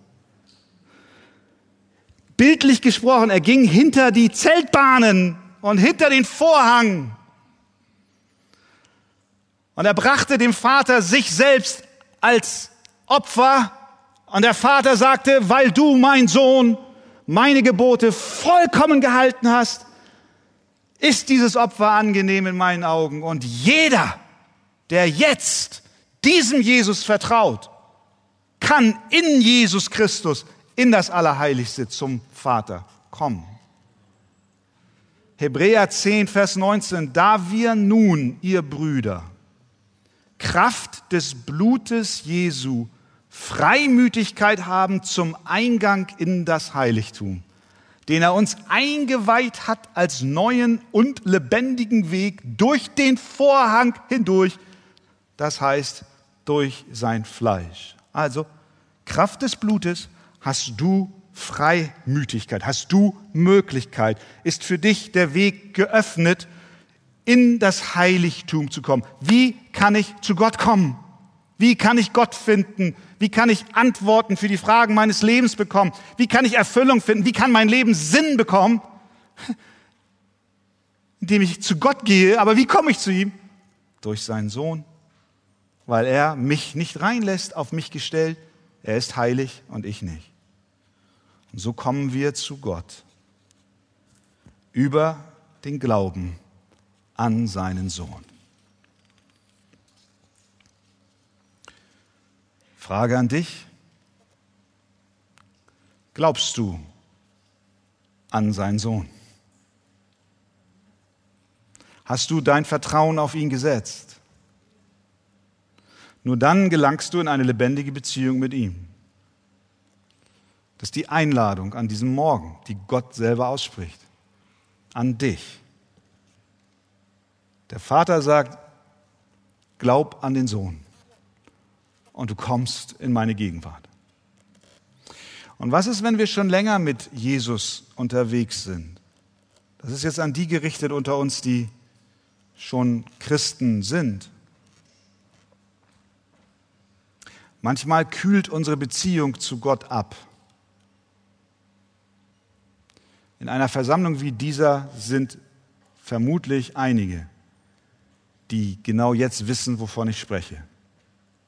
Bildlich gesprochen, er ging hinter die Zeltbahnen und hinter den Vorhang und er brachte dem Vater sich selbst als Opfer. Und der Vater sagte, weil du, mein Sohn, meine Gebote vollkommen gehalten hast, ist dieses Opfer angenehm in meinen Augen. Und jeder, der jetzt diesem Jesus vertraut, kann in Jesus Christus in das Allerheiligste zum Vater kommen. Hebräer 10, Vers 19, da wir nun, ihr Brüder, Kraft des Blutes Jesu Freimütigkeit haben zum Eingang in das Heiligtum, den er uns eingeweiht hat als neuen und lebendigen Weg durch den Vorhang hindurch, das heißt durch sein Fleisch. Also Kraft des Blutes hast du Freimütigkeit, hast du Möglichkeit, ist für dich der Weg geöffnet in das Heiligtum zu kommen. Wie kann ich zu Gott kommen? Wie kann ich Gott finden? Wie kann ich Antworten für die Fragen meines Lebens bekommen? Wie kann ich Erfüllung finden? Wie kann mein Leben Sinn bekommen? Indem ich zu Gott gehe. Aber wie komme ich zu ihm? Durch seinen Sohn. Weil er mich nicht reinlässt, auf mich gestellt. Er ist heilig und ich nicht. Und so kommen wir zu Gott. Über den Glauben an seinen Sohn. Frage an dich. Glaubst du an seinen Sohn? Hast du dein Vertrauen auf ihn gesetzt? Nur dann gelangst du in eine lebendige Beziehung mit ihm. Das ist die Einladung an diesem Morgen, die Gott selber ausspricht. An dich. Der Vater sagt, glaub an den Sohn und du kommst in meine Gegenwart. Und was ist, wenn wir schon länger mit Jesus unterwegs sind? Das ist jetzt an die gerichtet unter uns, die schon Christen sind. Manchmal kühlt unsere Beziehung zu Gott ab. In einer Versammlung wie dieser sind vermutlich einige, die genau jetzt wissen, wovon ich spreche.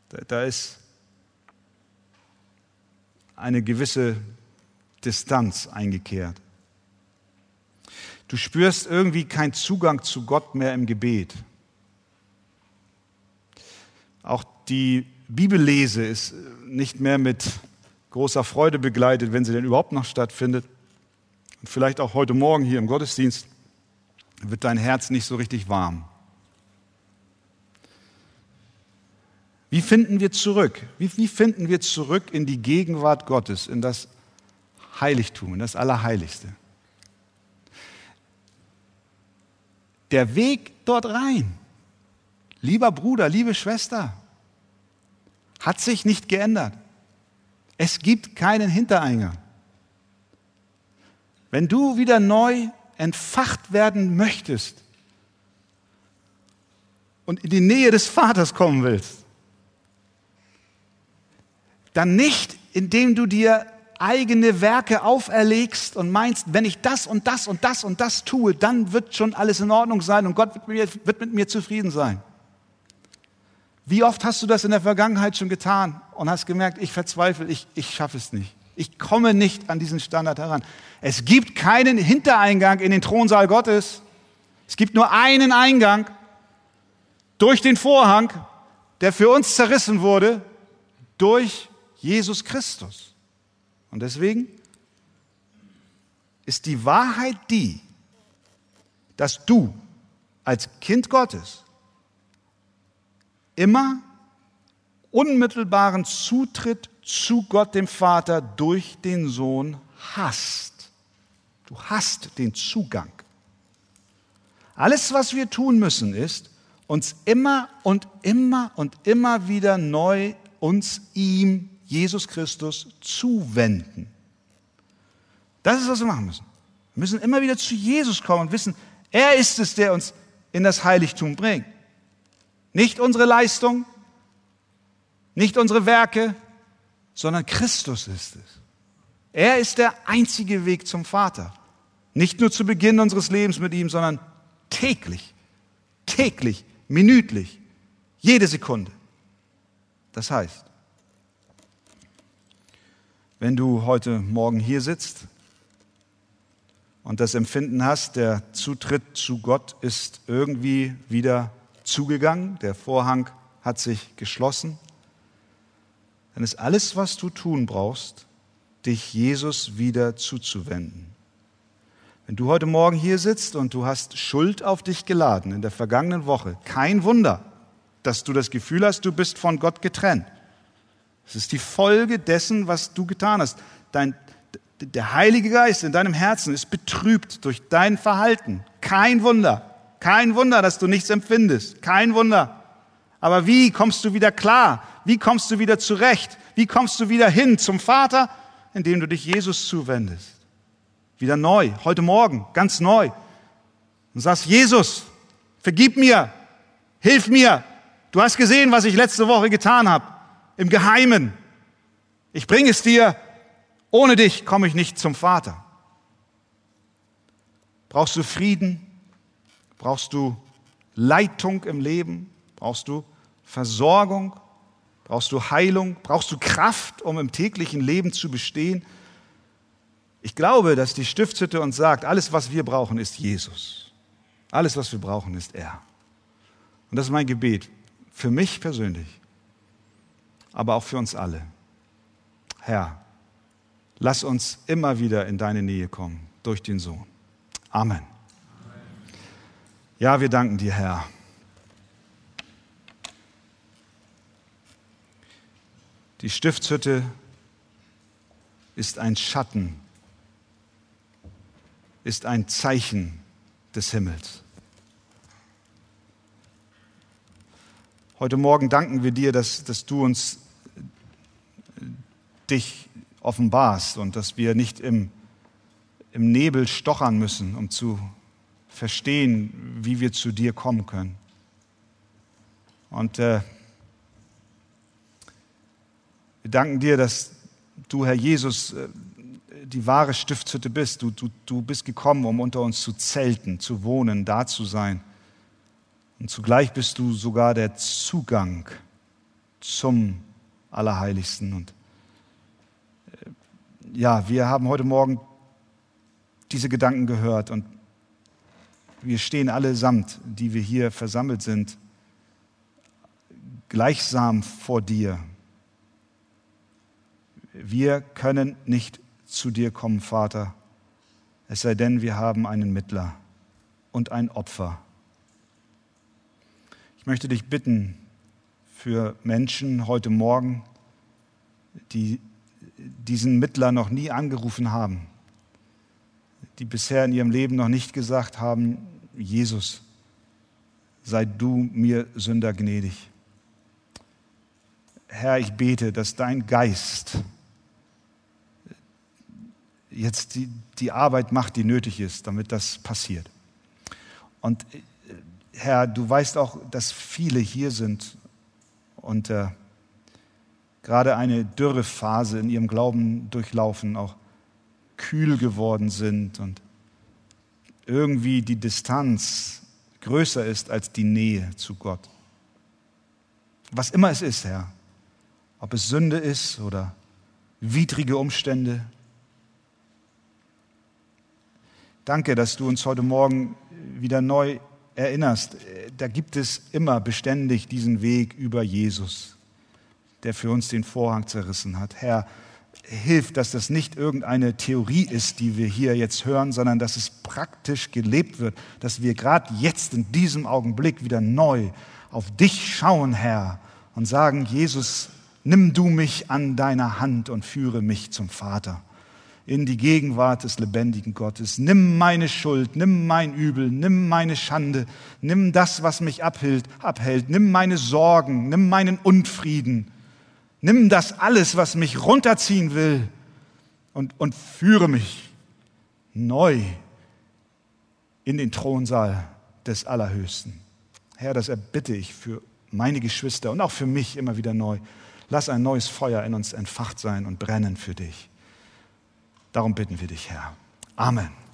Da, da ist eine gewisse Distanz eingekehrt. Du spürst irgendwie keinen Zugang zu Gott mehr im Gebet. Auch die Bibellese ist nicht mehr mit großer Freude begleitet, wenn sie denn überhaupt noch stattfindet. Und vielleicht auch heute Morgen hier im Gottesdienst wird dein Herz nicht so richtig warm. Wie finden wir zurück? Wie, wie finden wir zurück in die Gegenwart Gottes, in das Heiligtum, in das Allerheiligste? Der Weg dort rein, lieber Bruder, liebe Schwester, hat sich nicht geändert. Es gibt keinen Hintereingang. Wenn du wieder neu entfacht werden möchtest und in die Nähe des Vaters kommen willst, dann nicht, indem du dir eigene Werke auferlegst und meinst, wenn ich das und das und das und das tue, dann wird schon alles in Ordnung sein und Gott wird mit mir, wird mit mir zufrieden sein. Wie oft hast du das in der Vergangenheit schon getan und hast gemerkt, ich verzweifle, ich, ich schaffe es nicht. Ich komme nicht an diesen Standard heran. Es gibt keinen Hintereingang in den Thronsaal Gottes. Es gibt nur einen Eingang durch den Vorhang, der für uns zerrissen wurde, durch Jesus Christus. Und deswegen ist die Wahrheit die, dass du als Kind Gottes immer unmittelbaren Zutritt zu Gott dem Vater durch den Sohn hast. Du hast den Zugang. Alles, was wir tun müssen, ist, uns immer und immer und immer wieder neu uns ihm, Jesus Christus, zuwenden. Das ist, was wir machen müssen. Wir müssen immer wieder zu Jesus kommen und wissen, er ist es, der uns in das Heiligtum bringt. Nicht unsere Leistung, nicht unsere Werke, sondern Christus ist es. Er ist der einzige Weg zum Vater. Nicht nur zu Beginn unseres Lebens mit ihm, sondern täglich, täglich, minütlich, jede Sekunde. Das heißt, wenn du heute Morgen hier sitzt und das Empfinden hast, der Zutritt zu Gott ist irgendwie wieder zugegangen, der Vorhang hat sich geschlossen, dann ist alles, was du tun brauchst, dich Jesus wieder zuzuwenden. Wenn du heute Morgen hier sitzt und du hast Schuld auf dich geladen in der vergangenen Woche, kein Wunder, dass du das Gefühl hast, du bist von Gott getrennt. Es ist die Folge dessen, was du getan hast. Dein, der Heilige Geist in deinem Herzen ist betrübt durch dein Verhalten. Kein Wunder. Kein Wunder, dass du nichts empfindest. Kein Wunder. Aber wie kommst du wieder klar? Wie kommst du wieder zurecht? Wie kommst du wieder hin zum Vater? Indem du dich Jesus zuwendest. Wieder neu, heute Morgen, ganz neu. Und sagst, Jesus, vergib mir, hilf mir. Du hast gesehen, was ich letzte Woche getan habe, im Geheimen. Ich bringe es dir. Ohne dich komme ich nicht zum Vater. Brauchst du Frieden? Brauchst du Leitung im Leben? Brauchst du Versorgung? Brauchst du Heilung? Brauchst du Kraft, um im täglichen Leben zu bestehen? Ich glaube, dass die Stiftshütte uns sagt, alles, was wir brauchen, ist Jesus. Alles, was wir brauchen, ist er. Und das ist mein Gebet für mich persönlich, aber auch für uns alle. Herr, lass uns immer wieder in deine Nähe kommen durch den Sohn. Amen. Ja, wir danken dir, Herr. Die Stiftshütte ist ein Schatten ist ein Zeichen des Himmels. Heute Morgen danken wir dir, dass, dass du uns dich offenbarst und dass wir nicht im, im Nebel stochern müssen, um zu verstehen, wie wir zu dir kommen können. Und äh, wir danken dir, dass du, Herr Jesus, äh, die wahre Stiftshütte bist. Du, du, du bist gekommen, um unter uns zu zelten, zu wohnen, da zu sein. Und zugleich bist du sogar der Zugang zum Allerheiligsten. Und ja, wir haben heute Morgen diese Gedanken gehört und wir stehen allesamt, die wir hier versammelt sind, gleichsam vor dir. Wir können nicht zu dir kommen, Vater, es sei denn, wir haben einen Mittler und ein Opfer. Ich möchte dich bitten für Menschen heute Morgen, die diesen Mittler noch nie angerufen haben, die bisher in ihrem Leben noch nicht gesagt haben, Jesus, sei du mir Sünder gnädig. Herr, ich bete, dass dein Geist jetzt die, die Arbeit macht, die nötig ist, damit das passiert. Und äh, Herr, du weißt auch, dass viele hier sind und äh, gerade eine Dürrephase in ihrem Glauben durchlaufen, auch kühl geworden sind und irgendwie die Distanz größer ist als die Nähe zu Gott. Was immer es ist, Herr, ob es Sünde ist oder widrige Umstände. Danke, dass du uns heute Morgen wieder neu erinnerst. Da gibt es immer beständig diesen Weg über Jesus, der für uns den Vorhang zerrissen hat. Herr, hilf, dass das nicht irgendeine Theorie ist, die wir hier jetzt hören, sondern dass es praktisch gelebt wird, dass wir gerade jetzt in diesem Augenblick wieder neu auf dich schauen, Herr, und sagen, Jesus, nimm du mich an deiner Hand und führe mich zum Vater in die Gegenwart des lebendigen Gottes. Nimm meine Schuld, nimm mein Übel, nimm meine Schande, nimm das, was mich abhält, abhält, nimm meine Sorgen, nimm meinen Unfrieden, nimm das alles, was mich runterziehen will und, und führe mich neu in den Thronsaal des Allerhöchsten. Herr, das erbitte ich für meine Geschwister und auch für mich immer wieder neu. Lass ein neues Feuer in uns entfacht sein und brennen für dich. Darum bitten wir dich, Herr. Amen.